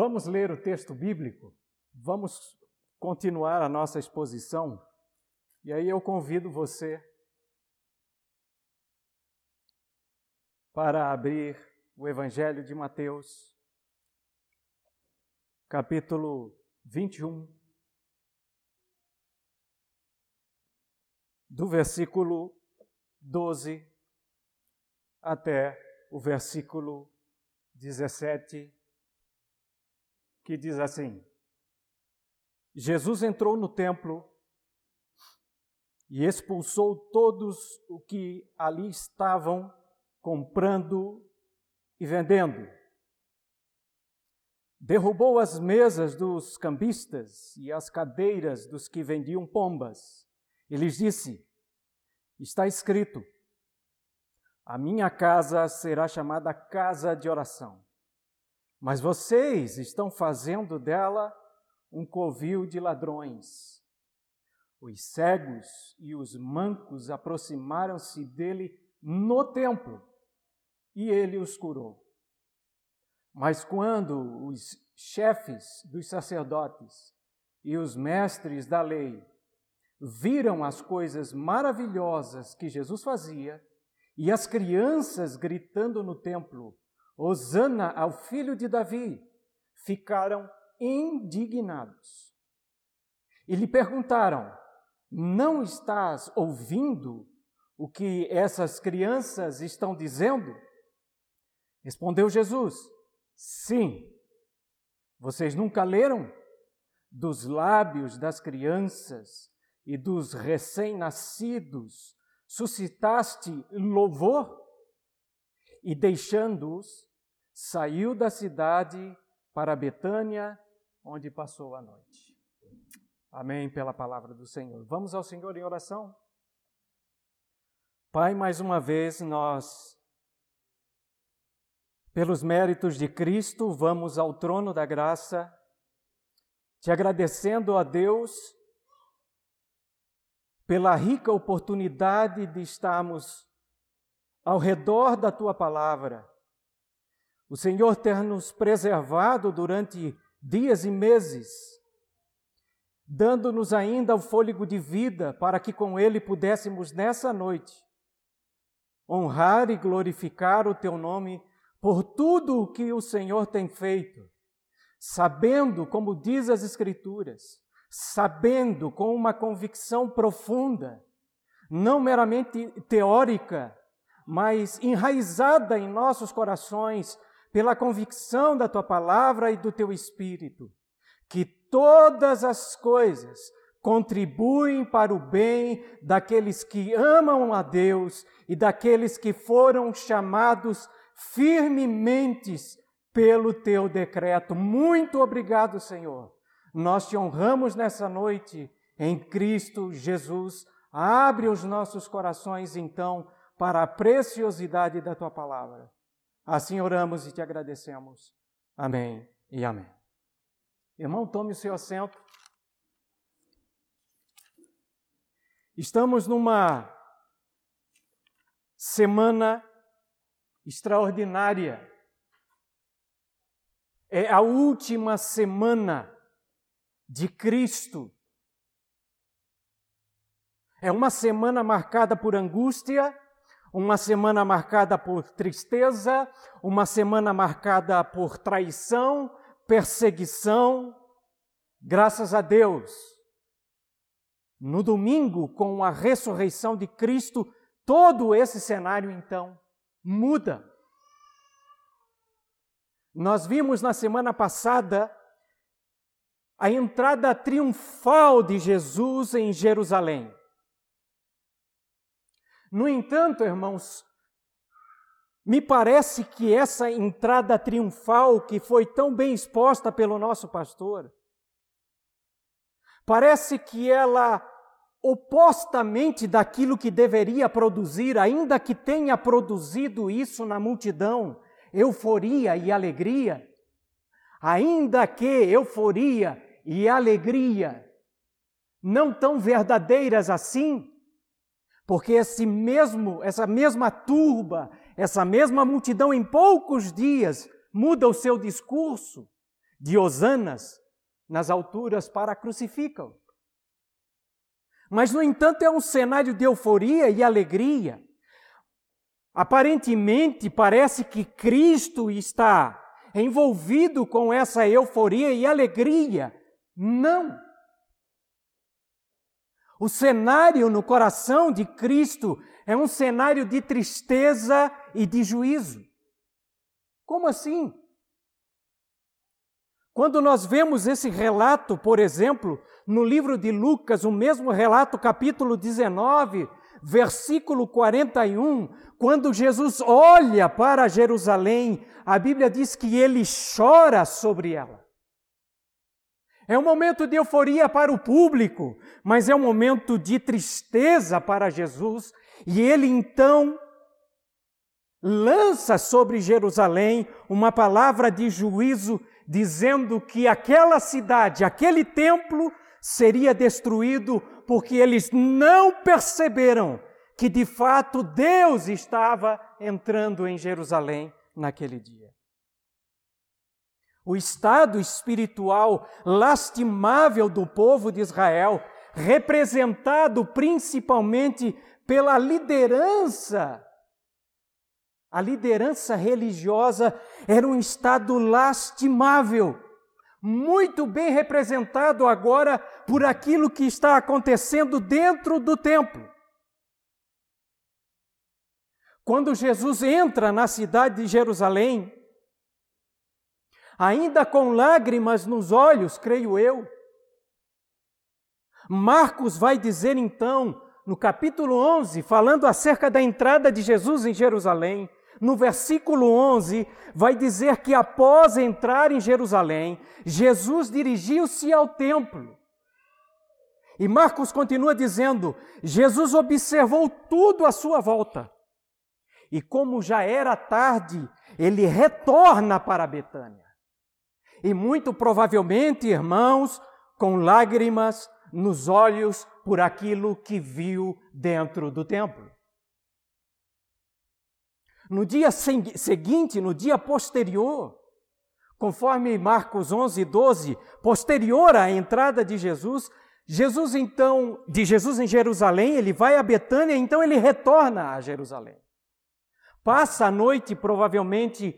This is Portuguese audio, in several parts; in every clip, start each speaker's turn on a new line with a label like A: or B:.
A: Vamos ler o texto bíblico? Vamos continuar a nossa exposição? E aí eu convido você para abrir o Evangelho de Mateus, capítulo 21, do versículo 12 até o versículo 17 que diz assim: Jesus entrou no templo e expulsou todos o que ali estavam comprando e vendendo. Derrubou as mesas dos cambistas e as cadeiras dos que vendiam pombas. E lhes disse: Está escrito: A minha casa será chamada casa de oração mas vocês estão fazendo dela um covil de ladrões. Os cegos e os mancos aproximaram-se dele no templo e ele os curou. Mas quando os chefes dos sacerdotes e os mestres da lei viram as coisas maravilhosas que Jesus fazia e as crianças gritando no templo, Osana ao filho de Davi, ficaram indignados. E lhe perguntaram: Não estás ouvindo o que essas crianças estão dizendo? Respondeu Jesus: Sim. Vocês nunca leram? Dos lábios das crianças e dos recém-nascidos suscitaste louvor? E deixando-os, saiu da cidade para Betânia, onde passou a noite. Amém pela palavra do Senhor. Vamos ao Senhor em oração? Pai, mais uma vez nós, pelos méritos de Cristo, vamos ao trono da graça, te agradecendo a Deus pela rica oportunidade de estarmos ao redor da tua palavra o Senhor ter nos preservado durante dias e meses, dando-nos ainda o fôlego de vida para que com ele pudéssemos nessa noite honrar e glorificar o teu nome por tudo o que o Senhor tem feito, sabendo, como diz as Escrituras, sabendo com uma convicção profunda, não meramente teórica, mas enraizada em nossos corações, pela convicção da tua palavra e do teu espírito, que todas as coisas contribuem para o bem daqueles que amam a Deus e daqueles que foram chamados firmemente pelo teu decreto. Muito obrigado, Senhor. Nós te honramos nessa noite em Cristo Jesus. Abre os nossos corações então para a preciosidade da tua palavra. Assim oramos e te agradecemos. Amém e amém. Irmão, tome o seu assento. Estamos numa semana extraordinária. É a última semana de Cristo. É uma semana marcada por angústia, uma semana marcada por tristeza, uma semana marcada por traição, perseguição. Graças a Deus. No domingo, com a ressurreição de Cristo, todo esse cenário então muda. Nós vimos na semana passada a entrada triunfal de Jesus em Jerusalém. No entanto, irmãos, me parece que essa entrada triunfal que foi tão bem exposta pelo nosso pastor, parece que ela, opostamente daquilo que deveria produzir, ainda que tenha produzido isso na multidão, euforia e alegria, ainda que euforia e alegria não tão verdadeiras assim, porque esse mesmo, essa mesma turba, essa mesma multidão em poucos dias muda o seu discurso de hosanas nas alturas para crucificam. Mas, no entanto, é um cenário de euforia e alegria. Aparentemente, parece que Cristo está envolvido com essa euforia e alegria. Não! O cenário no coração de Cristo é um cenário de tristeza e de juízo. Como assim? Quando nós vemos esse relato, por exemplo, no livro de Lucas, o mesmo relato, capítulo 19, versículo 41, quando Jesus olha para Jerusalém, a Bíblia diz que ele chora sobre ela. É um momento de euforia para o público, mas é um momento de tristeza para Jesus, e ele então lança sobre Jerusalém uma palavra de juízo dizendo que aquela cidade, aquele templo seria destruído porque eles não perceberam que de fato Deus estava entrando em Jerusalém naquele dia. O estado espiritual lastimável do povo de Israel, representado principalmente pela liderança a liderança religiosa era um estado lastimável, muito bem representado agora por aquilo que está acontecendo dentro do templo. Quando Jesus entra na cidade de Jerusalém, ainda com lágrimas nos olhos, creio eu, Marcos vai dizer então, no capítulo 11, falando acerca da entrada de Jesus em Jerusalém, no versículo 11, vai dizer que após entrar em Jerusalém, Jesus dirigiu-se ao templo. E Marcos continua dizendo: Jesus observou tudo à sua volta. E como já era tarde, ele retorna para Betânia. E muito provavelmente, irmãos, com lágrimas nos olhos por aquilo que viu dentro do templo. No dia seguinte, no dia posterior, conforme Marcos 11, 12, posterior à entrada de Jesus, Jesus então, de Jesus em Jerusalém, ele vai a Betânia, então ele retorna a Jerusalém. Passa a noite, provavelmente,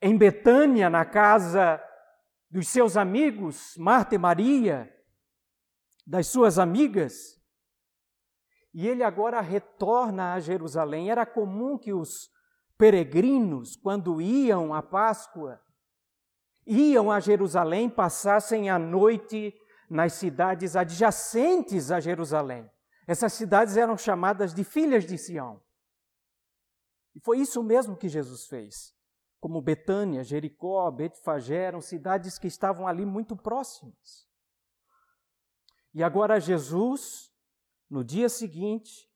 A: em Betânia, na casa dos seus amigos, Marta e Maria, das suas amigas, e ele agora retorna a Jerusalém. Era comum que os peregrinos, quando iam à Páscoa, iam a Jerusalém, passassem a noite nas cidades adjacentes a Jerusalém. Essas cidades eram chamadas de filhas de Sião. E foi isso mesmo que Jesus fez. Como Betânia, Jericó, Betfagé eram cidades que estavam ali muito próximas. E agora Jesus no dia seguinte,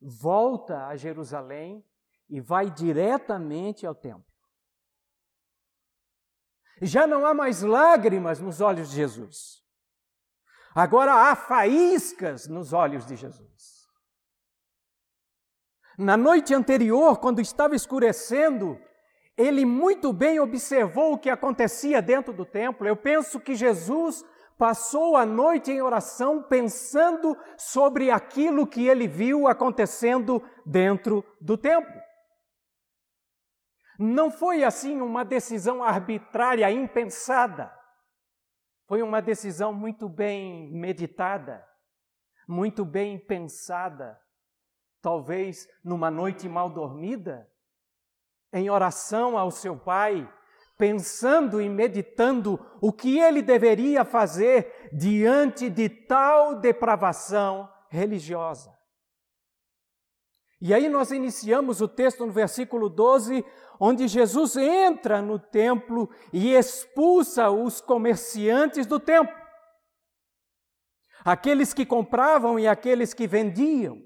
A: volta a Jerusalém e vai diretamente ao templo. Já não há mais lágrimas nos olhos de Jesus. Agora há faíscas nos olhos de Jesus. Na noite anterior, quando estava escurecendo, ele muito bem observou o que acontecia dentro do templo. Eu penso que Jesus passou a noite em oração pensando sobre aquilo que ele viu acontecendo dentro do templo. Não foi assim uma decisão arbitrária, impensada. Foi uma decisão muito bem meditada, muito bem pensada. Talvez numa noite mal dormida, em oração ao seu pai, pensando e meditando o que ele deveria fazer diante de tal depravação religiosa. E aí nós iniciamos o texto no versículo 12, onde Jesus entra no templo e expulsa os comerciantes do templo. Aqueles que compravam e aqueles que vendiam.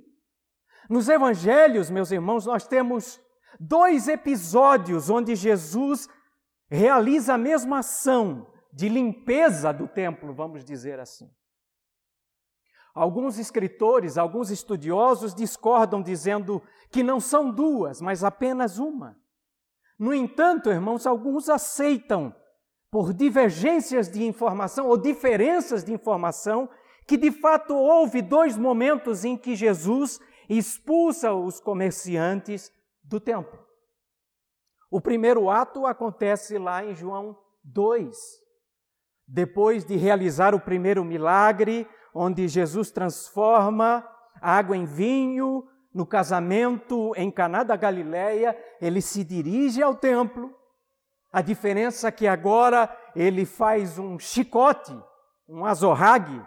A: Nos evangelhos, meus irmãos, nós temos dois episódios onde Jesus realiza a mesma ação de limpeza do templo, vamos dizer assim. Alguns escritores, alguns estudiosos discordam, dizendo que não são duas, mas apenas uma. No entanto, irmãos, alguns aceitam por divergências de informação ou diferenças de informação, que de fato houve dois momentos em que Jesus expulsa os comerciantes do templo. O primeiro ato acontece lá em João 2. Depois de realizar o primeiro milagre, onde Jesus transforma água em vinho, no casamento em Caná da Galileia, ele se dirige ao templo. A diferença é que agora ele faz um chicote, um azorrague,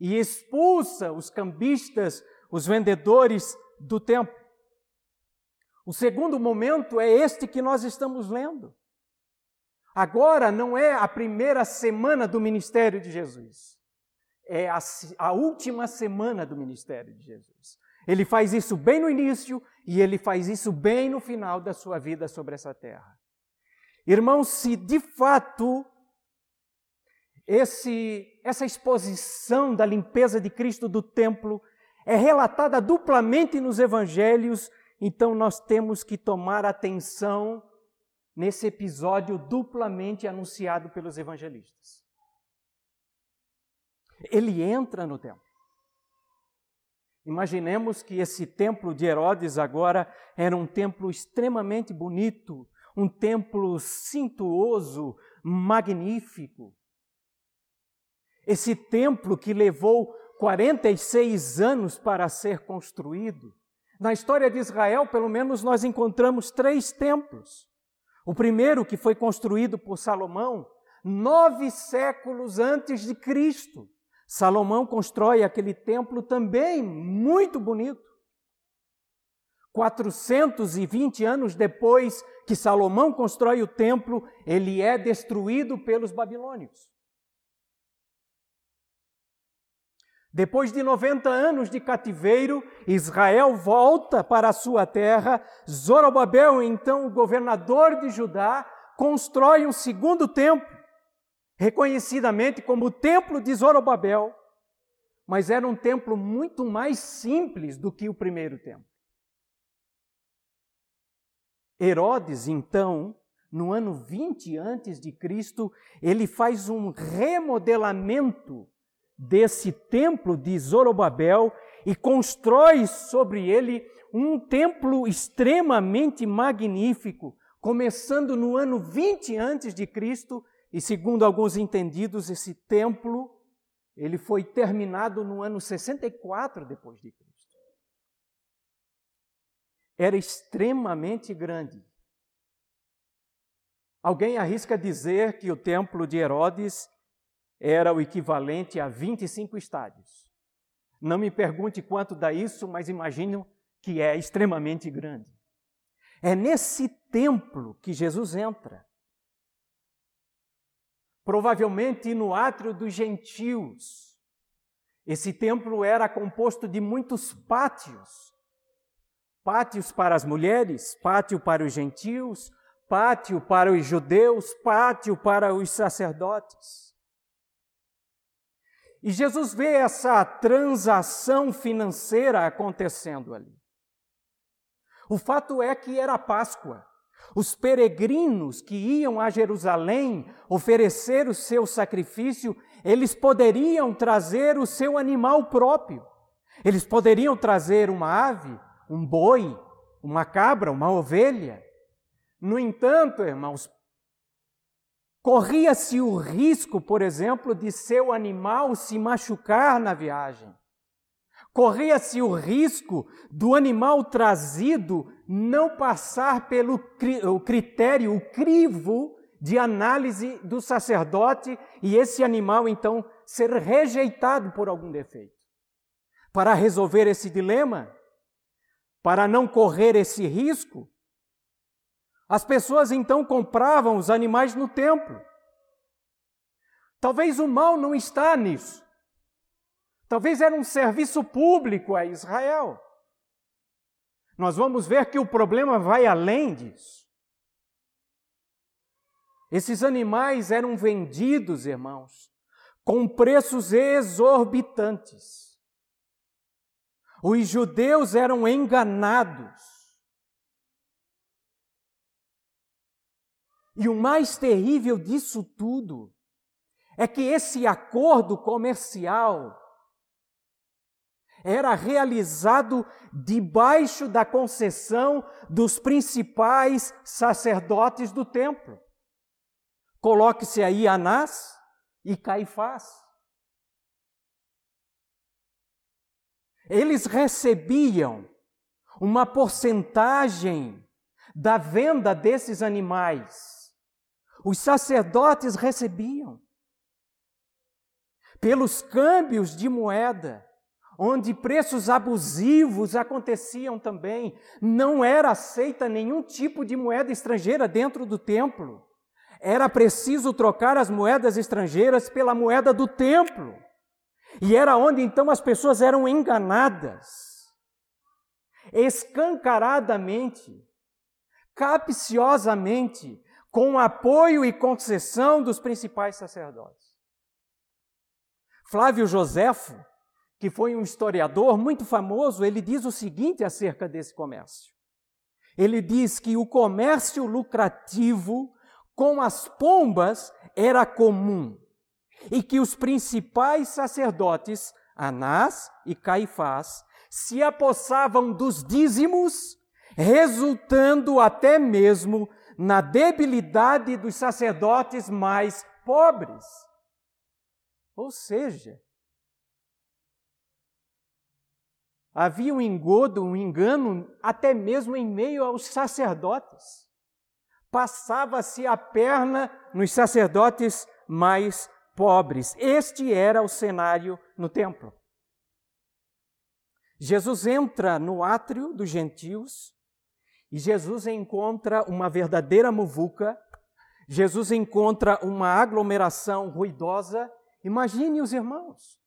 A: e expulsa os cambistas, os vendedores do templo. O segundo momento é este que nós estamos lendo. Agora não é a primeira semana do ministério de Jesus, é a, a última semana do ministério de Jesus. Ele faz isso bem no início e ele faz isso bem no final da sua vida sobre essa terra. Irmãos, se de fato esse, essa exposição da limpeza de Cristo do templo é relatada duplamente nos evangelhos, então nós temos que tomar atenção nesse episódio duplamente anunciado pelos evangelistas. Ele entra no templo. Imaginemos que esse templo de Herodes agora era um templo extremamente bonito, um templo cintuoso, magnífico. Esse templo que levou 46 anos para ser construído. Na história de Israel, pelo menos, nós encontramos três templos. O primeiro, que foi construído por Salomão, nove séculos antes de Cristo. Salomão constrói aquele templo também muito bonito. 420 anos depois que Salomão constrói o templo, ele é destruído pelos babilônios. Depois de 90 anos de cativeiro, Israel volta para a sua terra. Zorobabel, então o governador de Judá, constrói um segundo templo reconhecidamente como o templo de Zorobabel, mas era um templo muito mais simples do que o primeiro templo. Herodes, então, no ano 20 antes de Cristo, ele faz um remodelamento desse templo de Zorobabel e constrói sobre ele um templo extremamente magnífico, começando no ano 20 antes de Cristo e segundo alguns entendidos, esse templo ele foi terminado no ano 64 depois de Cristo. Era extremamente grande. Alguém arrisca dizer que o templo de Herodes era o equivalente a 25 estádios. Não me pergunte quanto dá isso, mas imagino que é extremamente grande. É nesse templo que Jesus entra provavelmente no átrio dos gentios. Esse templo era composto de muitos pátios. Pátios para as mulheres, pátio para os gentios, pátio para os judeus, pátio para os sacerdotes. E Jesus vê essa transação financeira acontecendo ali. O fato é que era Páscoa. Os peregrinos que iam a Jerusalém oferecer o seu sacrifício, eles poderiam trazer o seu animal próprio. Eles poderiam trazer uma ave, um boi, uma cabra, uma ovelha. No entanto, irmãos, corria-se o risco, por exemplo, de seu animal se machucar na viagem. Corria-se o risco do animal trazido não passar pelo o critério, o crivo de análise do sacerdote e esse animal então ser rejeitado por algum defeito. Para resolver esse dilema, para não correr esse risco, as pessoas então compravam os animais no templo. Talvez o mal não está nisso. Talvez era um serviço público a Israel. Nós vamos ver que o problema vai além disso. Esses animais eram vendidos, irmãos, com preços exorbitantes. Os judeus eram enganados. E o mais terrível disso tudo é que esse acordo comercial era realizado debaixo da concessão dos principais sacerdotes do templo. Coloque-se aí Anás e Caifás. Eles recebiam uma porcentagem da venda desses animais. Os sacerdotes recebiam pelos câmbios de moeda onde preços abusivos aconteciam também. Não era aceita nenhum tipo de moeda estrangeira dentro do templo. Era preciso trocar as moedas estrangeiras pela moeda do templo. E era onde então as pessoas eram enganadas, escancaradamente, capciosamente, com apoio e concessão dos principais sacerdotes. Flávio Joséfo, que foi um historiador muito famoso, ele diz o seguinte acerca desse comércio. Ele diz que o comércio lucrativo com as pombas era comum e que os principais sacerdotes, Anás e Caifás, se apossavam dos dízimos, resultando até mesmo na debilidade dos sacerdotes mais pobres. Ou seja, Havia um engodo, um engano, até mesmo em meio aos sacerdotes. Passava-se a perna nos sacerdotes mais pobres. Este era o cenário no templo. Jesus entra no átrio dos gentios e Jesus encontra uma verdadeira muvuca, Jesus encontra uma aglomeração ruidosa. Imagine os irmãos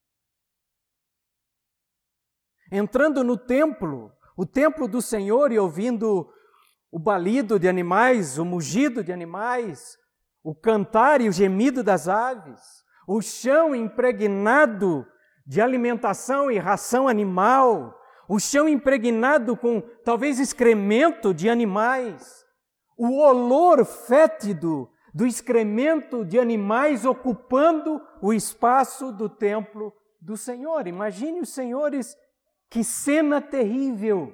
A: entrando no templo, o templo do Senhor e ouvindo o balido de animais, o mugido de animais, o cantar e o gemido das aves, o chão impregnado de alimentação e ração animal, o chão impregnado com talvez excremento de animais, o olor fétido do excremento de animais ocupando o espaço do templo do Senhor. Imagine os senhores que cena terrível!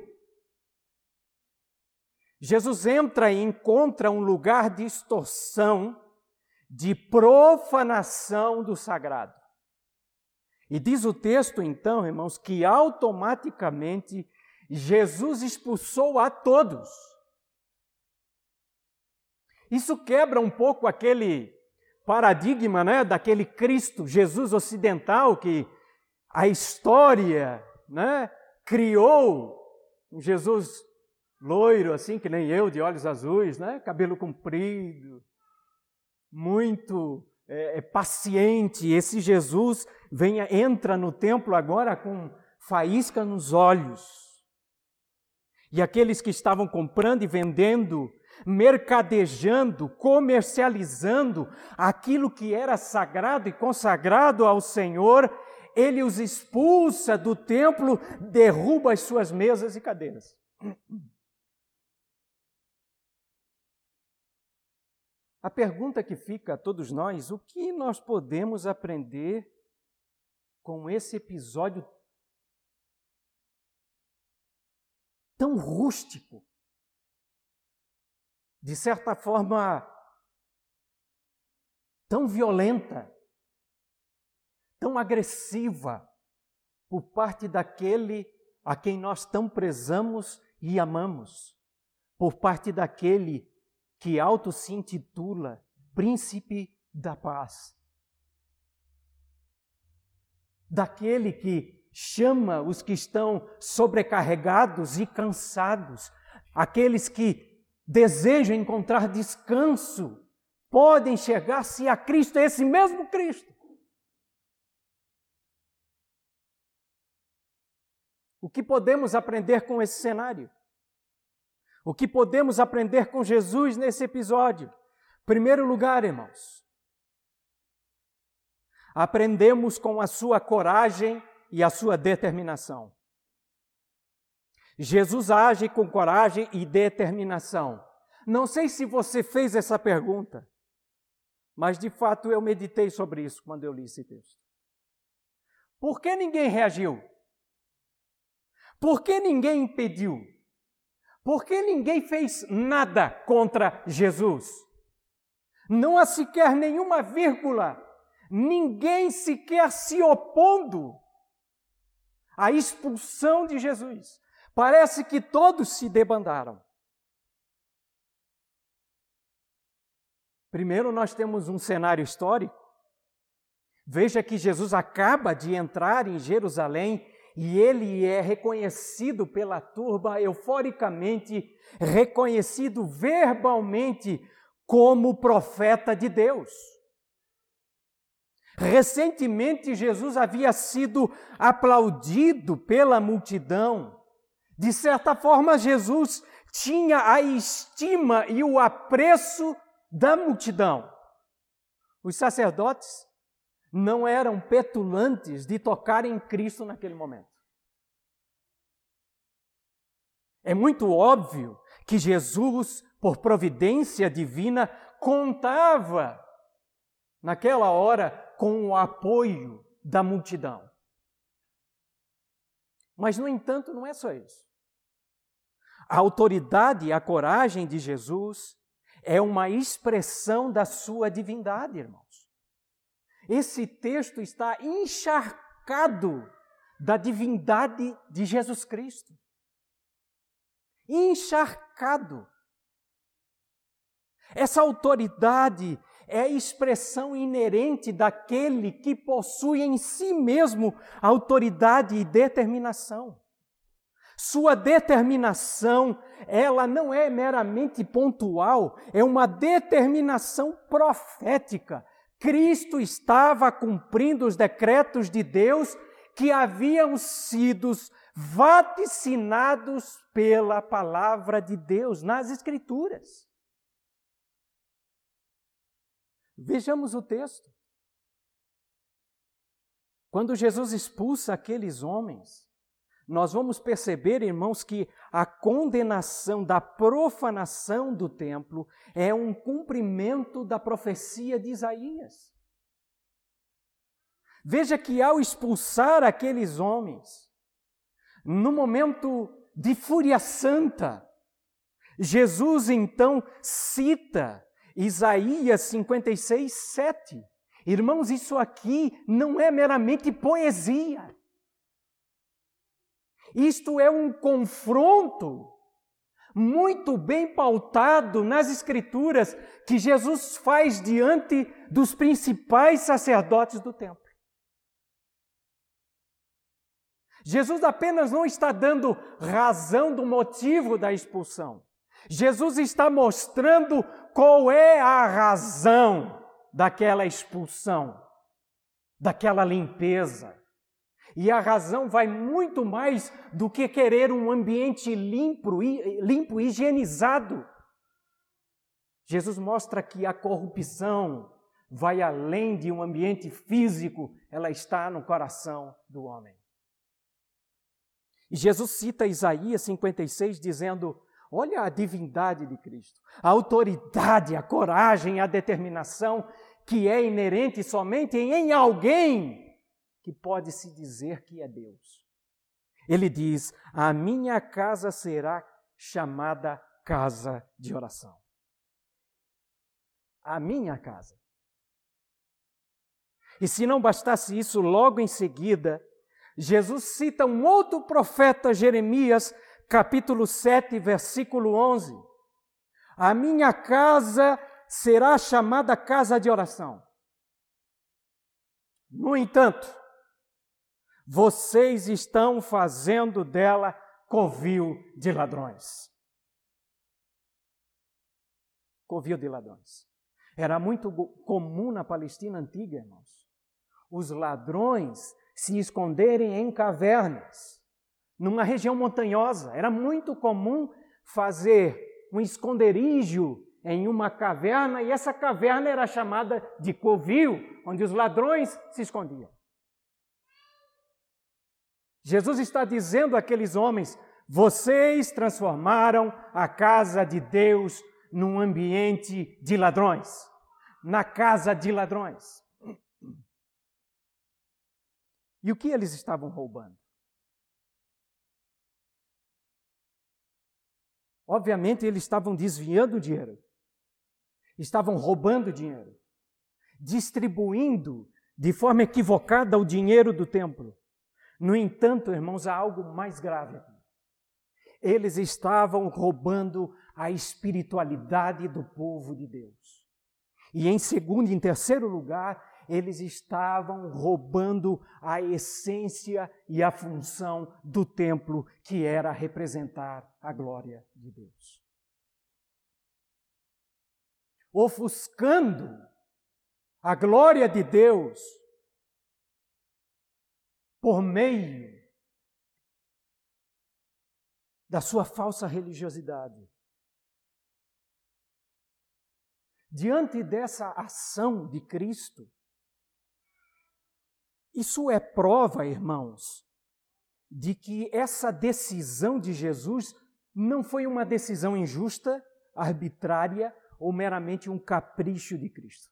A: Jesus entra e encontra um lugar de extorsão, de profanação do sagrado. E diz o texto, então, irmãos, que automaticamente Jesus expulsou a todos. Isso quebra um pouco aquele paradigma, né, daquele Cristo, Jesus ocidental que a história né, criou um Jesus loiro, assim que nem eu, de olhos azuis, né, cabelo comprido, muito é, é, paciente. Esse Jesus vem, entra no templo agora com faísca nos olhos. E aqueles que estavam comprando e vendendo, mercadejando, comercializando aquilo que era sagrado e consagrado ao Senhor, ele os expulsa do templo, derruba as suas mesas e cadeiras. A pergunta que fica a todos nós: o que nós podemos aprender com esse episódio tão rústico? De certa forma, tão violenta tão agressiva por parte daquele a quem nós tão prezamos e amamos, por parte daquele que auto se intitula Príncipe da Paz. Daquele que chama os que estão sobrecarregados e cansados, aqueles que desejam encontrar descanso, podem chegar-se a Cristo, esse mesmo Cristo. O que podemos aprender com esse cenário? O que podemos aprender com Jesus nesse episódio? Primeiro lugar, irmãos, aprendemos com a sua coragem e a sua determinação. Jesus age com coragem e determinação, Não sei se você fez essa pergunta, mas de fato eu meditei sobre isso quando eu li esse texto. Por que ninguém reagiu? Por que ninguém impediu? Por que ninguém fez nada contra Jesus? Não há sequer nenhuma vírgula, ninguém sequer se opondo à expulsão de Jesus. Parece que todos se debandaram. Primeiro, nós temos um cenário histórico. Veja que Jesus acaba de entrar em Jerusalém e ele é reconhecido pela turba euforicamente, reconhecido verbalmente como profeta de Deus. Recentemente, Jesus havia sido aplaudido pela multidão. De certa forma, Jesus tinha a estima e o apreço da multidão. Os sacerdotes não eram petulantes de tocar em Cristo naquele momento. É muito óbvio que Jesus, por providência divina, contava naquela hora com o apoio da multidão. Mas, no entanto, não é só isso. A autoridade e a coragem de Jesus é uma expressão da sua divindade, irmãos. Esse texto está encharcado da divindade de Jesus Cristo. Encharcado. Essa autoridade é a expressão inerente daquele que possui em si mesmo autoridade e determinação. Sua determinação, ela não é meramente pontual, é uma determinação profética. Cristo estava cumprindo os decretos de Deus que haviam sido vaticinados pela palavra de Deus nas Escrituras. Vejamos o texto. Quando Jesus expulsa aqueles homens, nós vamos perceber, irmãos, que a condenação da profanação do templo é um cumprimento da profecia de Isaías. Veja que ao expulsar aqueles homens, no momento de fúria santa, Jesus então cita Isaías 56, 7. Irmãos, isso aqui não é meramente poesia. Isto é um confronto muito bem pautado nas Escrituras que Jesus faz diante dos principais sacerdotes do templo. Jesus apenas não está dando razão do motivo da expulsão. Jesus está mostrando qual é a razão daquela expulsão, daquela limpeza. E a razão vai muito mais do que querer um ambiente limpo, limpo, higienizado. Jesus mostra que a corrupção vai além de um ambiente físico, ela está no coração do homem. E Jesus cita Isaías 56 dizendo: Olha a divindade de Cristo, a autoridade, a coragem, a determinação que é inerente somente em alguém que pode se dizer que é Deus. Ele diz: A minha casa será chamada casa de oração. A minha casa. E se não bastasse isso, logo em seguida, Jesus cita um outro profeta, Jeremias, capítulo 7, versículo 11. A minha casa será chamada casa de oração. No entanto, vocês estão fazendo dela covil de ladrões. Covil de ladrões. Era muito comum na Palestina antiga, irmãos, os ladrões se esconderem em cavernas, numa região montanhosa. Era muito comum fazer um esconderijo em uma caverna, e essa caverna era chamada de covil, onde os ladrões se escondiam. Jesus está dizendo àqueles homens: vocês transformaram a casa de Deus num ambiente de ladrões, na casa de ladrões. E o que eles estavam roubando? Obviamente, eles estavam desviando dinheiro, estavam roubando dinheiro, distribuindo de forma equivocada o dinheiro do templo. No entanto, irmãos, há algo mais grave aqui. Eles estavam roubando a espiritualidade do povo de Deus. E em segundo e em terceiro lugar, eles estavam roubando a essência e a função do templo, que era representar a glória de Deus. Ofuscando a glória de Deus por meio da sua falsa religiosidade. Diante dessa ação de Cristo, isso é prova, irmãos, de que essa decisão de Jesus não foi uma decisão injusta, arbitrária ou meramente um capricho de Cristo.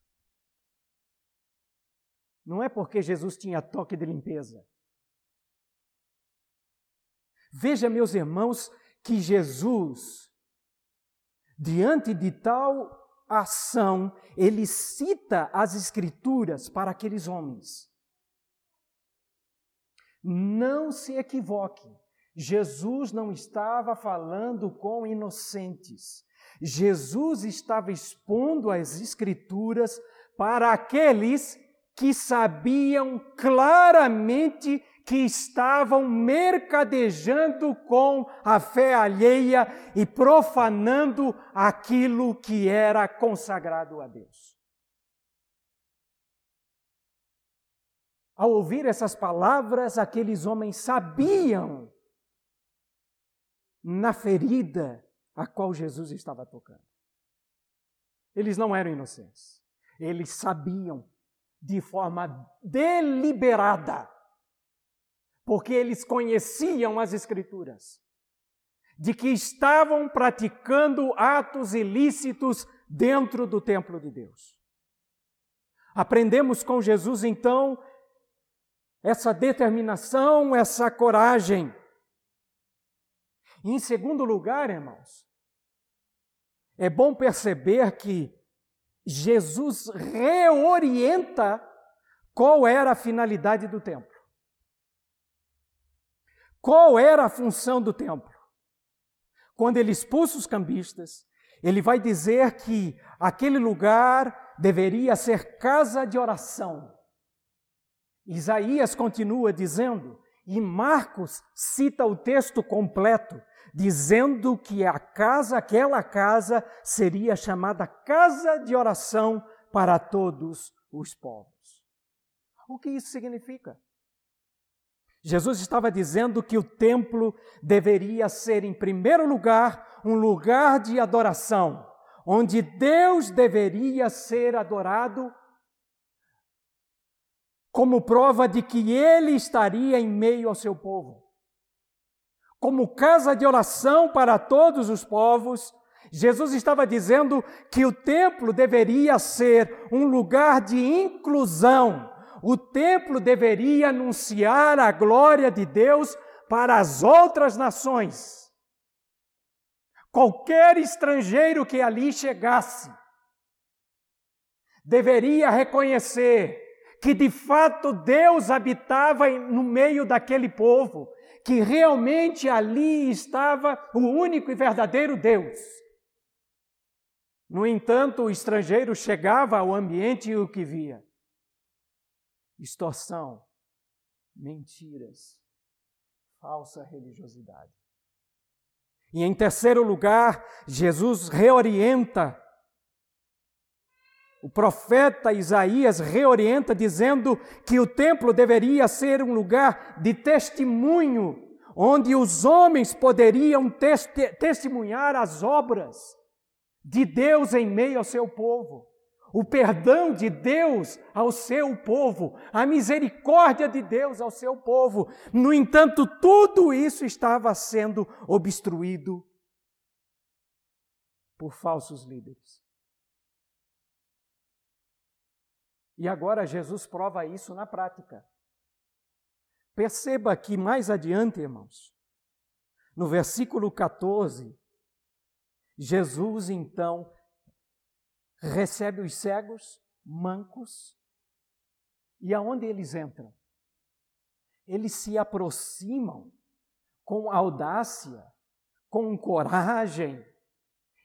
A: Não é porque Jesus tinha toque de limpeza. Veja, meus irmãos, que Jesus, diante de tal ação, ele cita as Escrituras para aqueles homens. Não se equivoque. Jesus não estava falando com inocentes. Jesus estava expondo as Escrituras para aqueles que sabiam claramente que estavam mercadejando com a fé alheia e profanando aquilo que era consagrado a Deus. Ao ouvir essas palavras, aqueles homens sabiam na ferida a qual Jesus estava tocando. Eles não eram inocentes. Eles sabiam de forma deliberada, porque eles conheciam as Escrituras, de que estavam praticando atos ilícitos dentro do templo de Deus. Aprendemos com Jesus, então, essa determinação, essa coragem. E em segundo lugar, irmãos, é bom perceber que Jesus reorienta qual era a finalidade do templo. Qual era a função do templo? Quando ele expulsa os cambistas, ele vai dizer que aquele lugar deveria ser casa de oração. Isaías continua dizendo, e Marcos cita o texto completo, dizendo que a casa, aquela casa, seria chamada casa de oração para todos os povos. O que isso significa? Jesus estava dizendo que o templo deveria ser, em primeiro lugar, um lugar de adoração, onde Deus deveria ser adorado como prova de que ele estaria em meio ao seu povo. Como casa de oração para todos os povos, Jesus estava dizendo que o templo deveria ser um lugar de inclusão. O templo deveria anunciar a glória de Deus para as outras nações. Qualquer estrangeiro que ali chegasse deveria reconhecer que de fato Deus habitava no meio daquele povo, que realmente ali estava o único e verdadeiro Deus. No entanto, o estrangeiro chegava ao ambiente e o que via? Extorsão, mentiras, falsa religiosidade. E em terceiro lugar, Jesus reorienta o profeta Isaías reorienta dizendo que o templo deveria ser um lugar de testemunho, onde os homens poderiam teste testemunhar as obras de Deus em meio ao seu povo, o perdão de Deus ao seu povo, a misericórdia de Deus ao seu povo. No entanto, tudo isso estava sendo obstruído por falsos líderes. E agora Jesus prova isso na prática. Perceba que mais adiante, irmãos, no versículo 14, Jesus então recebe os cegos, mancos, e aonde eles entram? Eles se aproximam com audácia, com coragem,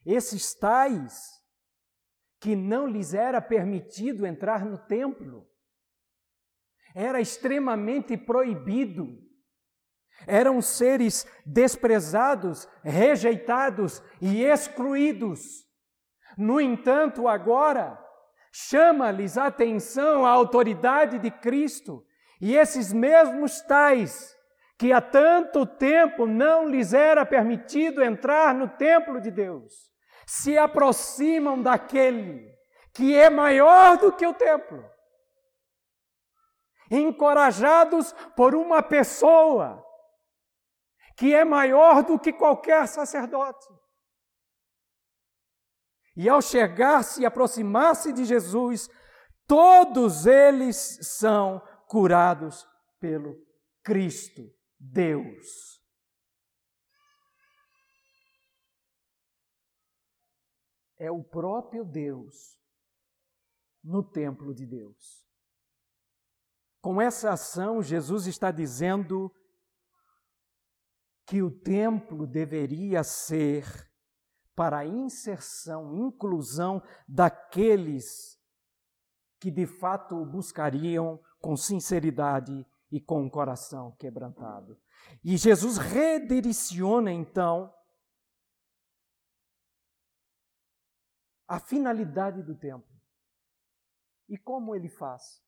A: esses tais que não lhes era permitido entrar no templo, era extremamente proibido. Eram seres desprezados, rejeitados e excluídos. No entanto, agora, chama-lhes a atenção a autoridade de Cristo e esses mesmos tais que há tanto tempo não lhes era permitido entrar no templo de Deus, se aproximam daquele que é maior do que o templo, encorajados por uma pessoa que é maior do que qualquer sacerdote. E ao chegar-se e aproximar-se de Jesus, todos eles são curados pelo Cristo, Deus. É o próprio Deus no templo de Deus. Com essa ação, Jesus está dizendo que o templo deveria ser para a inserção, inclusão daqueles que de fato o buscariam com sinceridade e com o coração quebrantado. E Jesus redireciona então a finalidade do templo. E como ele faz?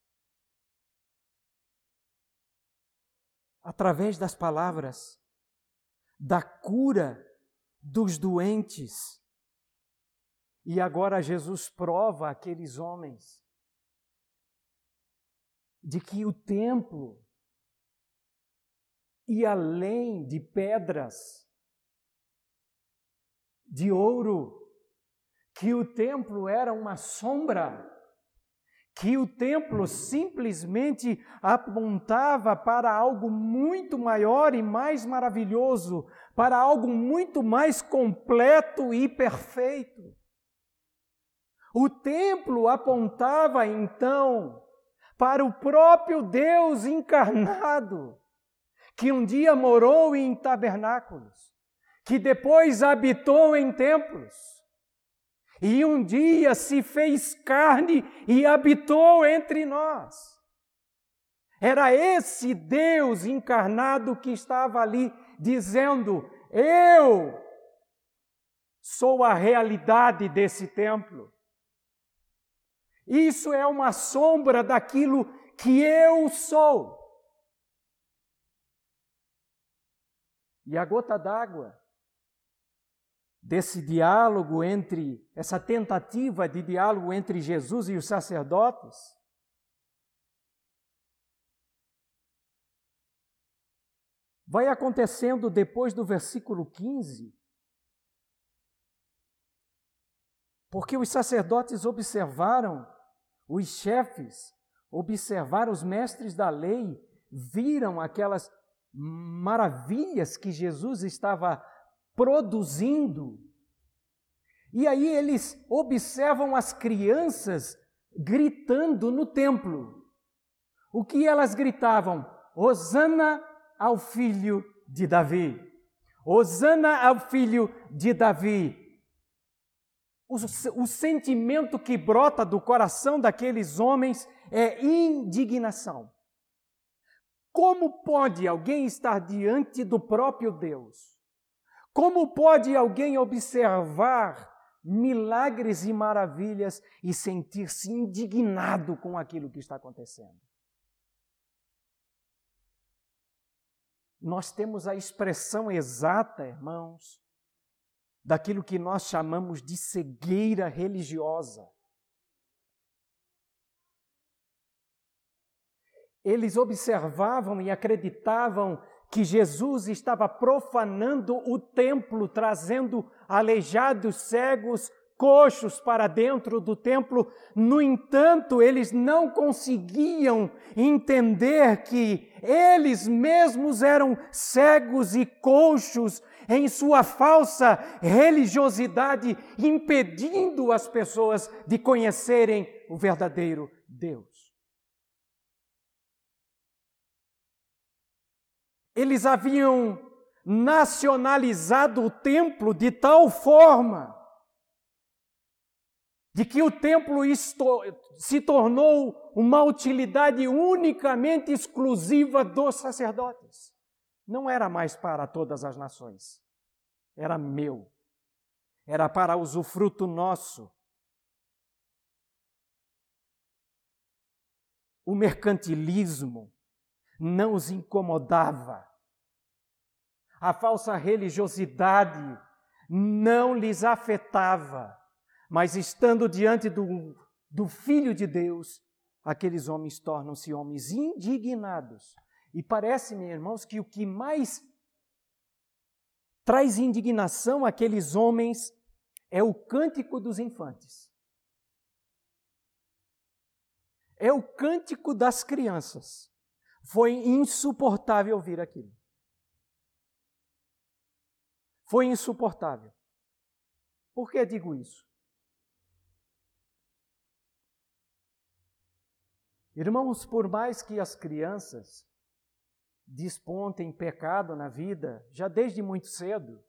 A: Através das palavras, da cura dos doentes. E agora Jesus prova aqueles homens de que o templo ia além de pedras, de ouro, que o templo era uma sombra, que o templo simplesmente apontava para algo muito maior e mais maravilhoso, para algo muito mais completo e perfeito. O templo apontava então para o próprio Deus encarnado, que um dia morou em tabernáculos, que depois habitou em templos, e um dia se fez carne e habitou entre nós. Era esse Deus encarnado que estava ali dizendo: Eu sou a realidade desse templo. Isso é uma sombra daquilo que eu sou. E a gota d'água desse diálogo entre, essa tentativa de diálogo entre Jesus e os sacerdotes, vai acontecendo depois do versículo 15, porque os sacerdotes observaram os chefes observaram, os mestres da lei viram aquelas maravilhas que Jesus estava produzindo. E aí eles observam as crianças gritando no templo. O que elas gritavam? Hosana ao filho de Davi. Hosana ao filho de Davi o, o sentimento que brota do coração daqueles homens é indignação. Como pode alguém estar diante do próprio Deus? Como pode alguém observar milagres e maravilhas e sentir-se indignado com aquilo que está acontecendo? Nós temos a expressão exata, irmãos, daquilo que nós chamamos de cegueira religiosa. Eles observavam e acreditavam que Jesus estava profanando o templo, trazendo aleijados, cegos, coxos para dentro do templo. No entanto, eles não conseguiam entender que eles mesmos eram cegos e coxos em sua falsa religiosidade, impedindo as pessoas de conhecerem o verdadeiro Deus. Eles haviam nacionalizado o templo de tal forma de que o templo se tornou uma utilidade unicamente exclusiva dos sacerdotes. Não era mais para todas as nações, era meu, era para usufruto nosso. O mercantilismo não os incomodava. A falsa religiosidade não lhes afetava. Mas estando diante do, do Filho de Deus, aqueles homens tornam-se homens indignados. E parece-me, irmãos, que o que mais traz indignação àqueles homens é o cântico dos infantes. É o cântico das crianças. Foi insuportável ouvir aquilo. Foi insuportável. Por que digo isso? Irmãos, por mais que as crianças despontem pecado na vida, já desde muito cedo,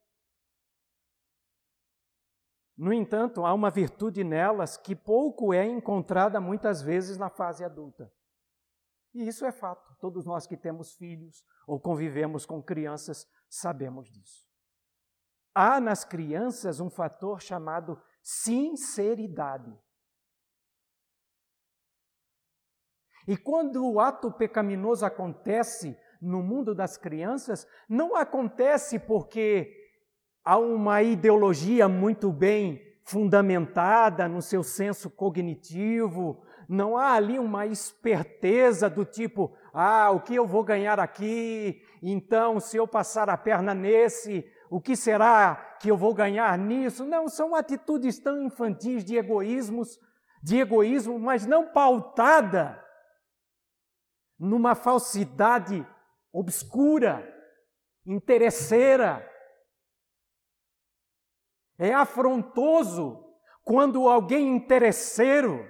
A: no entanto, há uma virtude nelas que pouco é encontrada muitas vezes na fase adulta. E isso é fato. Todos nós que temos filhos ou convivemos com crianças sabemos disso. Há nas crianças um fator chamado sinceridade. E quando o ato pecaminoso acontece no mundo das crianças, não acontece porque há uma ideologia muito bem fundamentada no seu senso cognitivo, não há ali uma esperteza do tipo, ah, o que eu vou ganhar aqui? Então, se eu passar a perna nesse, o que será que eu vou ganhar nisso? Não, são atitudes tão infantis de egoísmos, de egoísmo, mas não pautada numa falsidade obscura, interesseira. É afrontoso quando alguém interesseiro,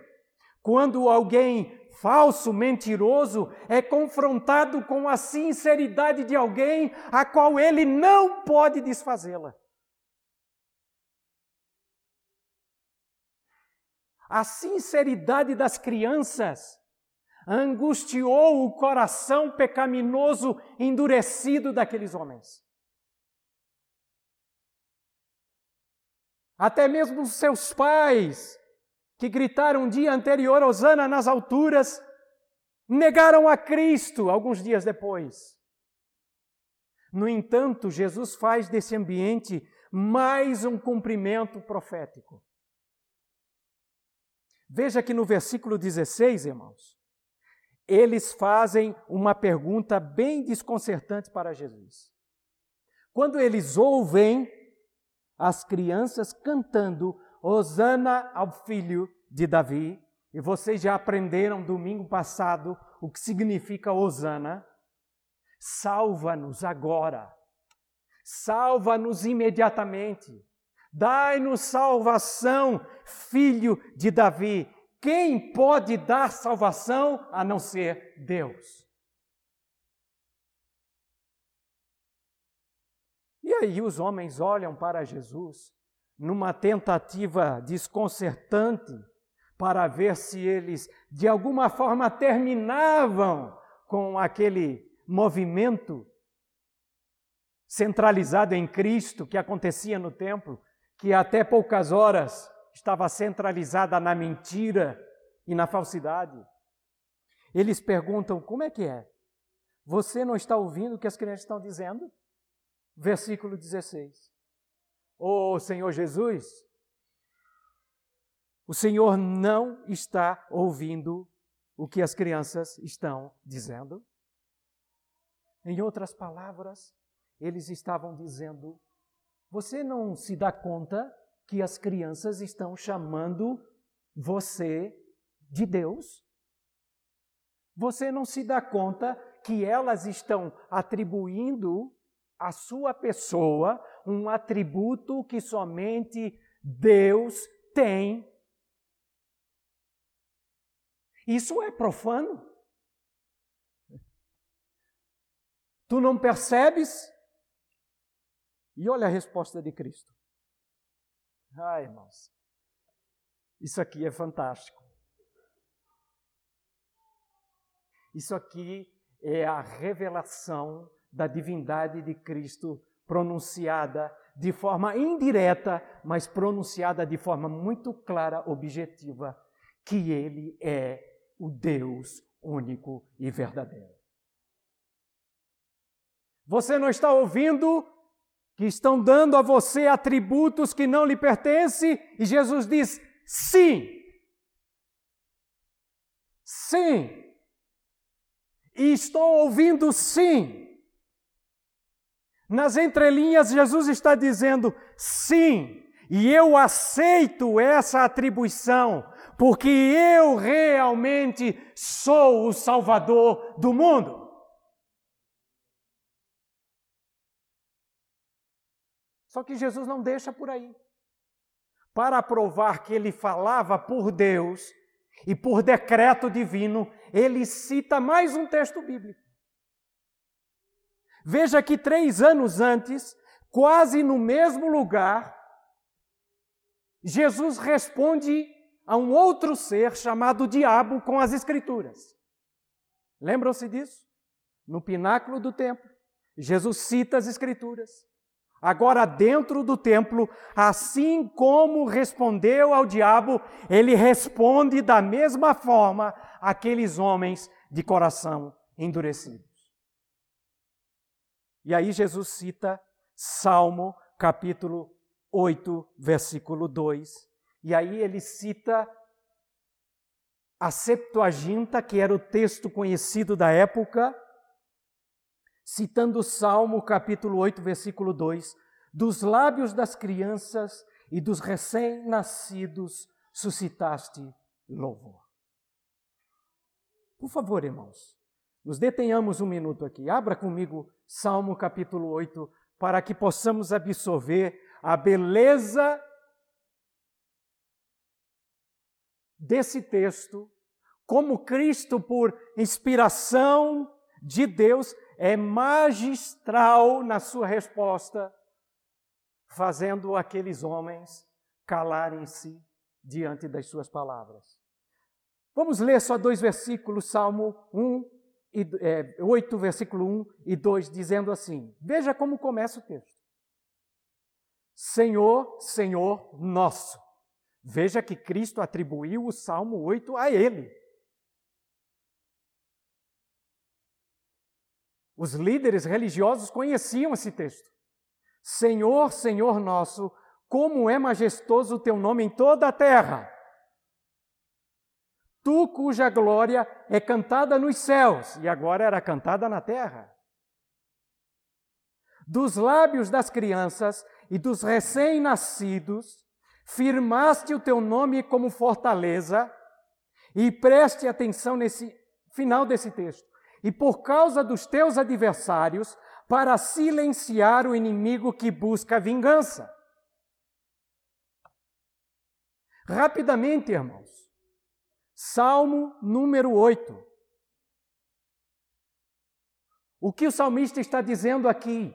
A: quando alguém falso, mentiroso, é confrontado com a sinceridade de alguém a qual ele não pode desfazê-la. A sinceridade das crianças angustiou o coração pecaminoso endurecido daqueles homens. Até mesmo seus pais, que gritaram um dia anterior, Osana nas alturas, negaram a Cristo alguns dias depois. No entanto, Jesus faz desse ambiente mais um cumprimento profético. Veja que no versículo 16, irmãos, eles fazem uma pergunta bem desconcertante para Jesus. Quando eles ouvem as crianças cantando Hosana ao filho de Davi, e vocês já aprenderam domingo passado o que significa Hosana, salva-nos agora, salva-nos imediatamente, dai-nos salvação, filho de Davi. Quem pode dar salvação a não ser Deus? E aí os homens olham para Jesus numa tentativa desconcertante para ver se eles de alguma forma terminavam com aquele movimento centralizado em Cristo que acontecia no templo, que até poucas horas estava centralizada na mentira e na falsidade. Eles perguntam: como é que é? Você não está ouvindo o que as crianças estão dizendo? Versículo 16. Oh, Senhor Jesus, o Senhor não está ouvindo o que as crianças estão dizendo? Em outras palavras, eles estavam dizendo: você não se dá conta que as crianças estão chamando você de Deus? Você não se dá conta que elas estão atribuindo à sua pessoa um atributo que somente Deus tem? Isso é profano. Tu não percebes? E olha a resposta de Cristo. Ai, irmãos, isso aqui é fantástico. Isso aqui é a revelação da divindade de Cristo pronunciada de forma indireta, mas pronunciada de forma muito clara, objetiva, que ele é o Deus único e verdadeiro. Você não está ouvindo que estão dando a você atributos que não lhe pertencem, e Jesus diz: sim. Sim. E estou ouvindo sim. Nas entrelinhas, Jesus está dizendo sim, e eu aceito essa atribuição, porque eu realmente sou o Salvador do mundo. Só que Jesus não deixa por aí. Para provar que ele falava por Deus e por decreto divino, ele cita mais um texto bíblico. Veja que três anos antes, quase no mesmo lugar, Jesus responde a um outro ser chamado Diabo com as Escrituras. Lembram-se disso? No pináculo do templo, Jesus cita as Escrituras. Agora, dentro do templo, assim como respondeu ao diabo, ele responde da mesma forma àqueles homens de coração endurecidos. E aí Jesus cita Salmo capítulo 8, versículo 2. E aí ele cita a Septuaginta, que era o texto conhecido da época, citando Salmo capítulo 8, versículo 2, dos lábios das crianças e dos recém-nascidos suscitaste louvor. Por favor, irmãos, nos detenhamos um minuto aqui. Abra comigo Salmo capítulo 8 para que possamos absorver a beleza desse texto, como Cristo, por inspiração de Deus, é magistral na sua resposta, fazendo aqueles homens calarem-se diante das suas palavras. Vamos ler só dois versículos, Salmo 1 e, é, 8, versículo 1 e 2, dizendo assim: Veja como começa o texto. Senhor, Senhor nosso. Veja que Cristo atribuiu o Salmo 8 a ele. Os líderes religiosos conheciam esse texto. Senhor, Senhor nosso, como é majestoso o teu nome em toda a terra. Tu cuja glória é cantada nos céus e agora era cantada na terra. Dos lábios das crianças e dos recém-nascidos, firmaste o teu nome como fortaleza, e preste atenção nesse final desse texto e por causa dos teus adversários, para silenciar o inimigo que busca vingança. Rapidamente, irmãos. Salmo número 8. O que o salmista está dizendo aqui?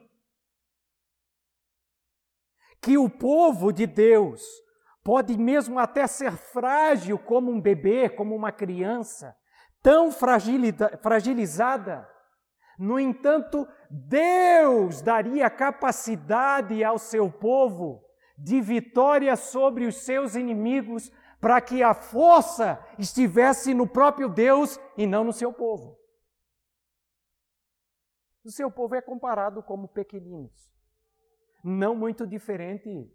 A: Que o povo de Deus pode mesmo até ser frágil como um bebê, como uma criança, tão fragilizada. No entanto, Deus daria capacidade ao seu povo de vitória sobre os seus inimigos, para que a força estivesse no próprio Deus e não no seu povo. O seu povo é comparado como pequeninos, não muito diferente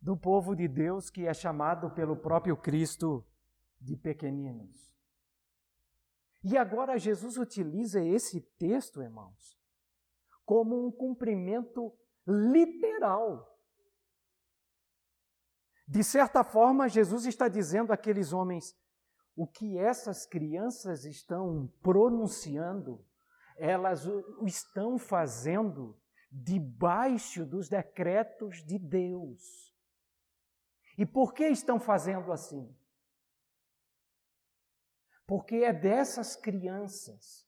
A: do povo de Deus que é chamado pelo próprio Cristo de pequeninos. E agora Jesus utiliza esse texto, irmãos, como um cumprimento literal. De certa forma, Jesus está dizendo àqueles homens: o que essas crianças estão pronunciando, elas o estão fazendo debaixo dos decretos de Deus. E por que estão fazendo assim? Porque é dessas crianças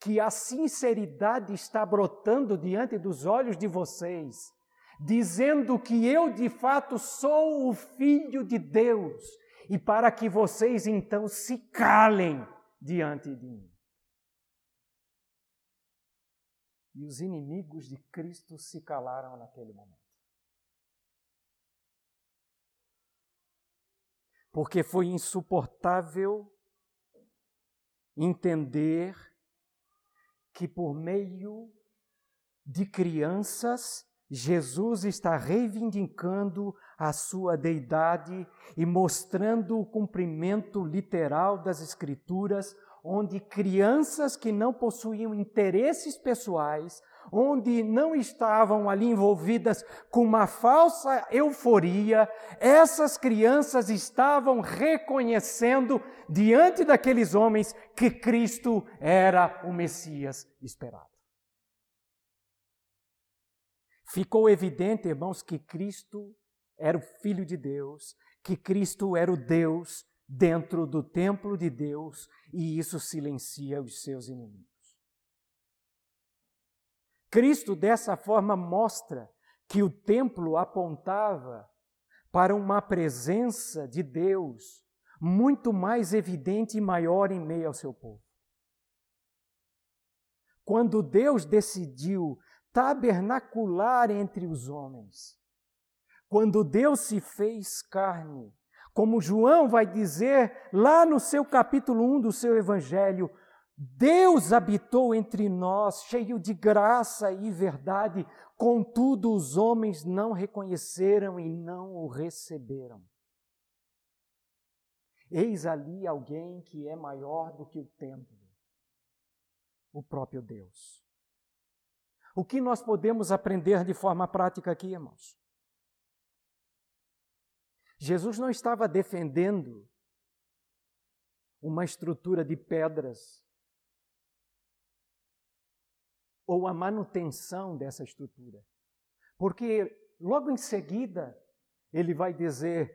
A: que a sinceridade está brotando diante dos olhos de vocês, dizendo que eu de fato sou o Filho de Deus, e para que vocês então se calem diante de mim. E os inimigos de Cristo se calaram naquele momento. Porque foi insuportável entender que por meio de crianças, Jesus está reivindicando a sua deidade e mostrando o cumprimento literal das Escrituras, onde crianças que não possuíam interesses pessoais, onde não estavam ali envolvidas com uma falsa euforia, essas crianças estavam reconhecendo diante daqueles homens que Cristo era o Messias esperado. Ficou evidente, irmãos, que Cristo era o Filho de Deus, que Cristo era o Deus dentro do templo de Deus e isso silencia os seus inimigos. Cristo, dessa forma, mostra que o templo apontava para uma presença de Deus muito mais evidente e maior em meio ao seu povo. Quando Deus decidiu tabernacular entre os homens, quando Deus se fez carne, como João vai dizer lá no seu capítulo 1 do seu evangelho, Deus habitou entre nós, cheio de graça e verdade, contudo os homens não reconheceram e não o receberam. Eis ali alguém que é maior do que o templo, o próprio Deus. O que nós podemos aprender de forma prática aqui, irmãos? Jesus não estava defendendo uma estrutura de pedras ou a manutenção dessa estrutura. Porque logo em seguida ele vai dizer: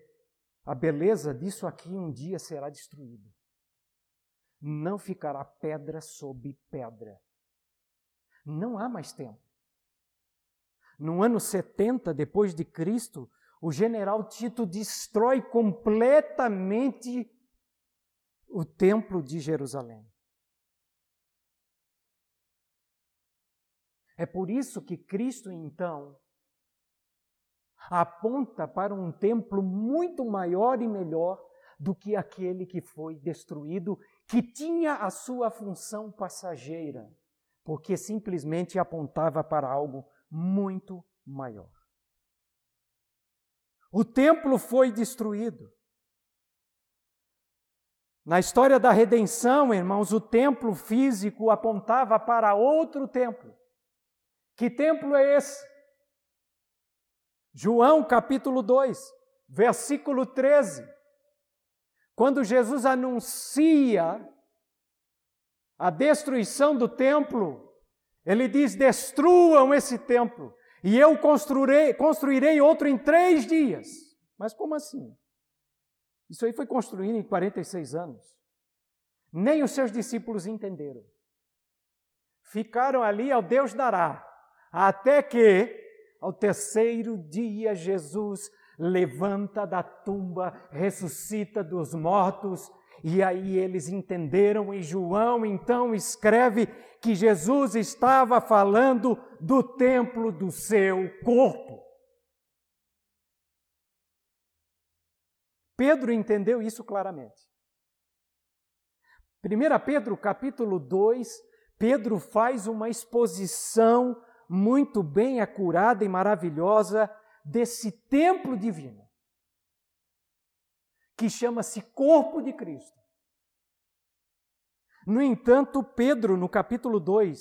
A: a beleza disso aqui um dia será destruída. Não ficará pedra sobre pedra. Não há mais tempo. No ano 70 depois de Cristo, o general Tito destrói completamente o templo de Jerusalém. É por isso que Cristo, então, aponta para um templo muito maior e melhor do que aquele que foi destruído, que tinha a sua função passageira, porque simplesmente apontava para algo muito maior. O templo foi destruído. Na história da redenção, irmãos, o templo físico apontava para outro templo. Que templo é esse? João capítulo 2, versículo 13. Quando Jesus anuncia a destruição do templo, ele diz: destruam esse templo, e eu construirei, construirei outro em três dias. Mas como assim? Isso aí foi construído em 46 anos. Nem os seus discípulos entenderam. Ficaram ali ao Deus dará, até que, ao terceiro dia, Jesus levanta da tumba, ressuscita dos mortos e aí eles entenderam, e João então escreve que Jesus estava falando do templo do seu corpo. Pedro entendeu isso claramente. 1 Pedro capítulo 2, Pedro faz uma exposição muito bem acurada e maravilhosa desse templo divino que chama-se corpo de Cristo. No entanto, Pedro, no capítulo 2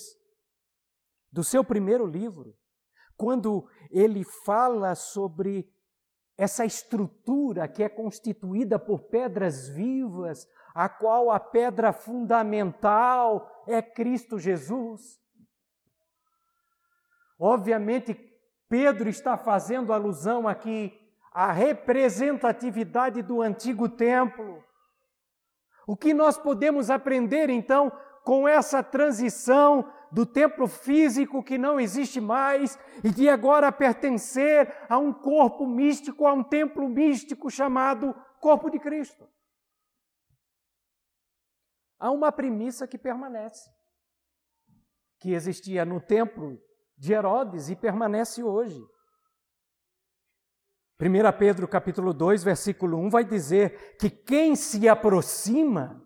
A: do seu primeiro livro, quando ele fala sobre essa estrutura que é constituída por pedras vivas, a qual a pedra fundamental é Cristo Jesus. Obviamente, Pedro está fazendo alusão aqui à representatividade do antigo templo. O que nós podemos aprender então com essa transição do templo físico que não existe mais e de agora pertencer a um corpo místico, a um templo místico chamado Corpo de Cristo. Há uma premissa que permanece, que existia no templo de Herodes e permanece hoje. 1 Pedro capítulo 2, versículo 1 vai dizer que quem se aproxima